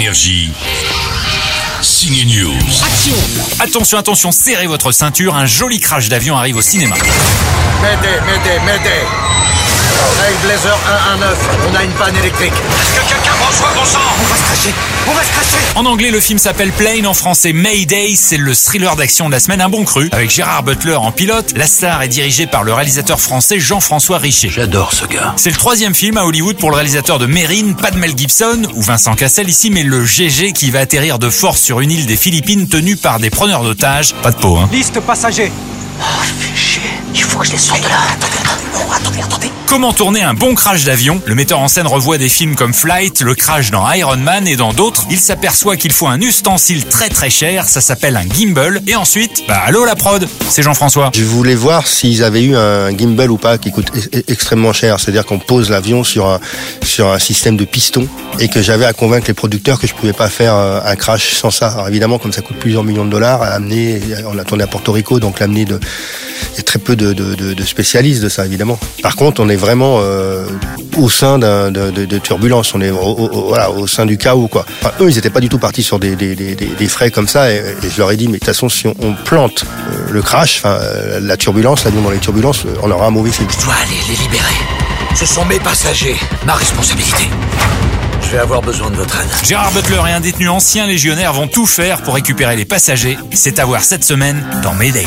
Énergie. Signe News. Attention, attention, serrez votre ceinture, un joli crash d'avion arrive au cinéma. M'aidez, m'aidez, m'aidez Blazer 119, on a une panne électrique. Est-ce que quelqu'un On va se cracher En anglais, le film s'appelle Plane, en français Mayday, c'est le thriller d'action de la semaine, un bon cru, avec Gérard Butler en pilote. La star est dirigée par le réalisateur français Jean-François Richer. J'adore ce gars. C'est le troisième film à Hollywood pour le réalisateur de Mérine, pas de Mel Gibson ou Vincent Cassel ici, mais le GG qui va atterrir de force sur une île des Philippines tenue par des preneurs d'otages. Pas de peau, hein. Liste passagers. Faut que je les sorte de là. Attendez, attendez Comment tourner un bon crash d'avion? Le metteur en scène revoit des films comme Flight, le crash dans Iron Man et dans d'autres. Il s'aperçoit qu'il faut un ustensile très très cher, ça s'appelle un gimbal. Et ensuite, bah allô la prod, c'est Jean-François. Je voulais voir s'ils avaient eu un gimbal ou pas qui coûte e- e- extrêmement cher. C'est-à-dire qu'on pose l'avion sur un, sur un système de piston et que j'avais à convaincre les producteurs que je pouvais pas faire euh, un crash sans ça. Alors évidemment, comme ça coûte plusieurs millions de dollars, à amener, on l'a tourné à Porto Rico, donc l'amener de, y a très peu de, de, de- de spécialistes de ça, évidemment. Par contre, on est vraiment euh, au sein d'un, de, de, de turbulence. On est au, au- au- voilà, au sein du chaos, quoi. Enfin, eux, ils n'étaient pas du tout partis sur des, des, des, des- des frais comme ça. Et, et je leur ai dit, mais de toute façon, si on, on plante euh, le crash, euh, la turbulence, l'avion dans les turbulences, on aura un mauvais film. Je dois aller les libérer. Ce sont mes passagers. Ma responsabilité. Je vais avoir besoin de votre aide. Gérard Butler et un détenu ancien légionnaire vont tout faire pour récupérer les passagers. C'est à voir cette semaine dans Mayday.